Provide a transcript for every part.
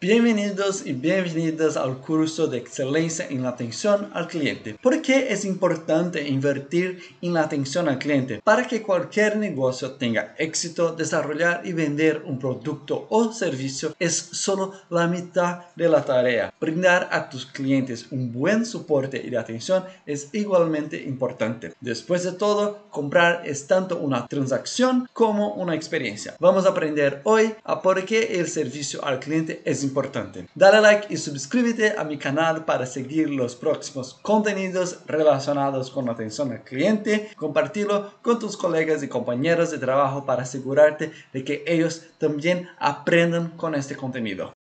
Bienvenidos y bienvenidas al curso de excelencia en la atención al cliente. ¿Por qué es importante invertir en la atención al cliente? Para que cualquier negocio tenga éxito, desarrollar y vender un producto o servicio es solo la mitad de la tarea. Brindar a tus clientes un buen soporte y atención es igualmente importante. Después de todo, comprar es tanto una transacción como una experiencia. Vamos a aprender hoy a por qué el servicio al cliente es importante. Dale like y suscríbete a mi canal para seguir los próximos contenidos relacionados con atención al cliente. Compartirlo con tus colegas y compañeros de trabajo para asegurarte de que ellos también aprendan con este contenido.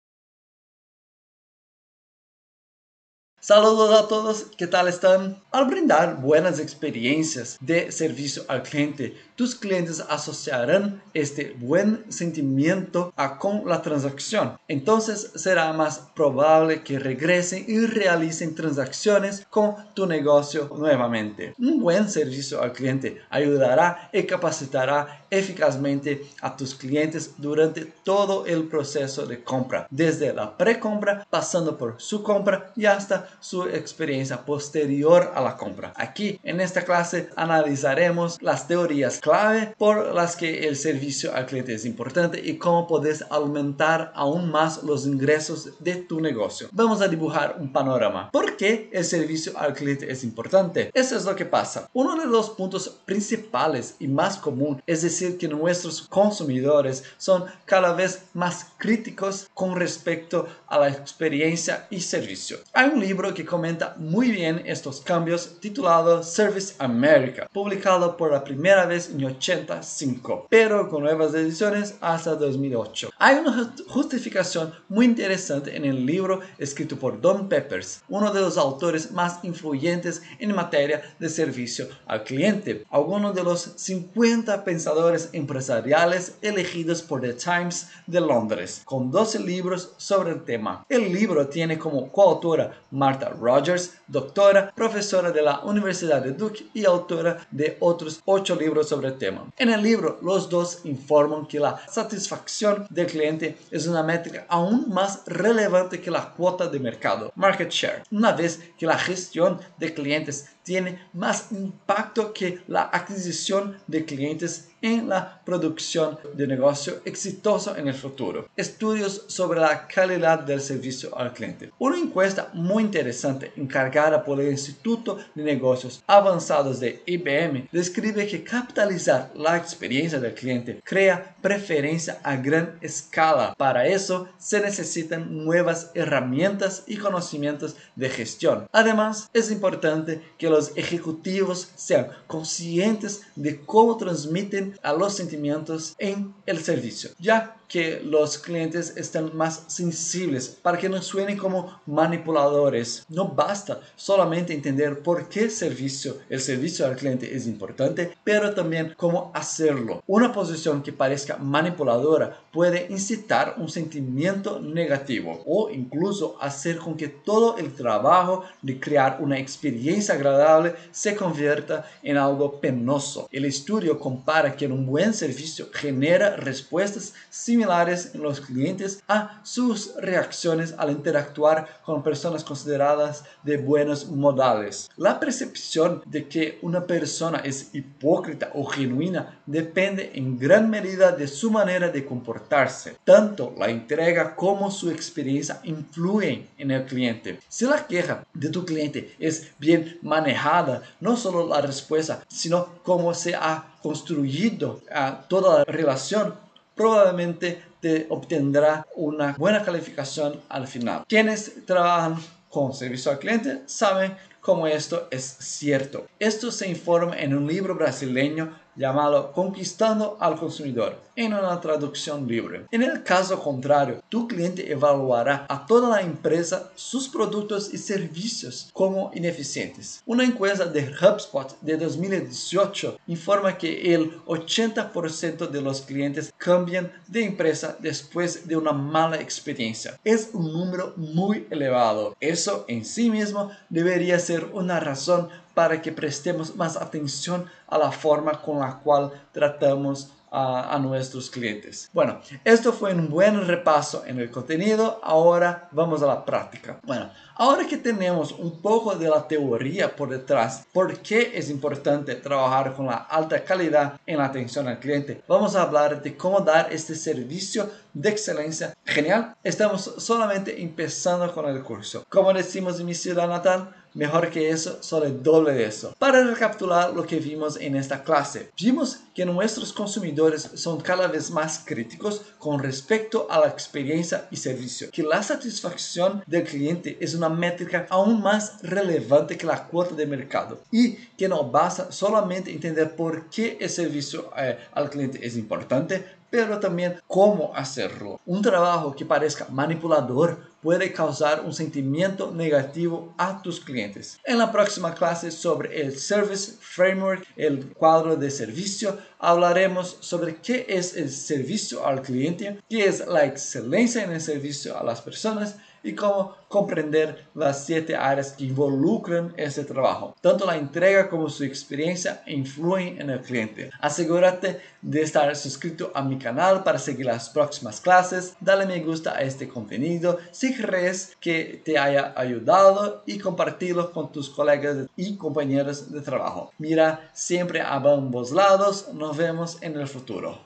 Saludos a todos, ¿qué tal están? Al brindar buenas experiencias de servicio al cliente, tus clientes asociarán este buen sentimiento a con la transacción. Entonces será más probable que regresen y realicen transacciones con tu negocio nuevamente. Un buen servicio al cliente ayudará y capacitará eficazmente a tus clientes durante todo el proceso de compra, desde la precompra, pasando por su compra y hasta su experiencia posterior a la compra. Aquí en esta clase analizaremos las teorías clave por las que el servicio al cliente es importante y cómo puedes aumentar aún más los ingresos de tu negocio. Vamos a dibujar un panorama. ¿Por qué el servicio al cliente es importante? Eso es lo que pasa. Uno de los puntos principales y más común es decir que nuestros consumidores son cada vez más críticos con respecto a la experiencia y servicio. Hay un libro que comenta muy bien estos cambios titulado Service America, publicado por la primera vez en 85, pero con nuevas ediciones hasta 2008. Hay una justificación muy interesante en el libro escrito por Don Peppers, uno de los autores más influyentes en materia de servicio al cliente. Algunos de los 50 pensadores empresariales elegidos por The Times de Londres, con 12 libros sobre el tema. El libro tiene como coautora Martha Rogers, doctora, profesora de la Universidad de Duke y autora de otros ocho libros sobre el tema. En el libro, los dos informan que la satisfacción del cliente es una métrica aún más relevante que la cuota de mercado, market share, una vez que la gestión de clientes tiene más impacto que la adquisición de clientes en la producción de negocio exitoso en el futuro. Estudios sobre la calidad del servicio al cliente. Una encuesta muy interesante encargada por el Instituto de Negocios Avanzados de IBM describe que capitalizar la experiencia del cliente crea preferencia a gran escala. Para eso se necesitan nuevas herramientas y conocimientos de gestión. Además, es importante que los ejecutivos sean conscientes de cómo transmiten a los sentimientos en el servicio, ya que los clientes están más sensibles para que no suenen como manipuladores. No basta solamente entender por qué servicio, el servicio al cliente es importante, pero también cómo hacerlo. Una posición que parezca manipuladora puede incitar un sentimiento negativo o incluso hacer con que todo el trabajo de crear una experiencia agradable se convierta en algo penoso. El estudio compara que un buen servicio genera respuestas similares en los clientes a sus reacciones al interactuar con personas consideradas de buenos modales. La percepción de que una persona es hipócrita o genuina depende en gran medida de su manera de comportarse. Tanto la entrega como su experiencia influyen en el cliente. Si la queja de tu cliente es bien manejada, no solo la respuesta, sino cómo se ha construido a toda la relación, probablemente te obtendrá una buena calificación al final. Quienes trabajan con servicio al cliente saben cómo esto es cierto. Esto se informa en un libro brasileño llamado Conquistando al Consumidor, en una traducción libre. En el caso contrario, tu cliente evaluará a toda la empresa sus productos y servicios como ineficientes. Una encuesta de HubSpot de 2018 informa que el 80% de los clientes cambian de empresa después de una mala experiencia. Es un número muy elevado. Eso en sí mismo debería ser una razón para que prestemos más atención a la forma con la cual tratamos a, nuestros clientes. Bueno, esto fue un buen repaso en el contenido. Ahora vamos a la práctica. Bueno, ahora que tenemos un poco de la teoría por detrás, por qué es importante trabajar con la alta calidad en la atención al cliente, vamos a hablar de cómo dar este servicio de excelencia. Genial, estamos solamente empezando con el curso. Como decimos en mi ciudad natal, Mejor que eso, solo el doble de eso. Para recapitular lo que vimos en esta clase, vimos que nuestros consumidores son cada vez más críticos con respecto a la experiencia y servicio, que la satisfacción del cliente es una métrica aún más relevante que la cuota de mercado y que no basta solamente entender por qué el servicio eh, al cliente es importante, pero también cómo hacerlo. Un trabajo que parezca manipulador puede causar un sentimiento negativo a tus clientes. En la próxima clase sobre el Service Framework, el cuadro de servicio, hablaremos sobre qué es el servicio al cliente, qué es la excelencia en el servicio a las personas y cómo comprender las siete áreas que involucran ese trabajo. Tanto la entrega como su experiencia influyen en el cliente. Asegúrate de estar suscrito a mi canal para seguir las próximas clases. Dale me gusta a este contenido si crees que te haya ayudado y compartirlo con tus colegas y compañeros de trabajo. Mira siempre a ambos lados. Nos vemos en el futuro.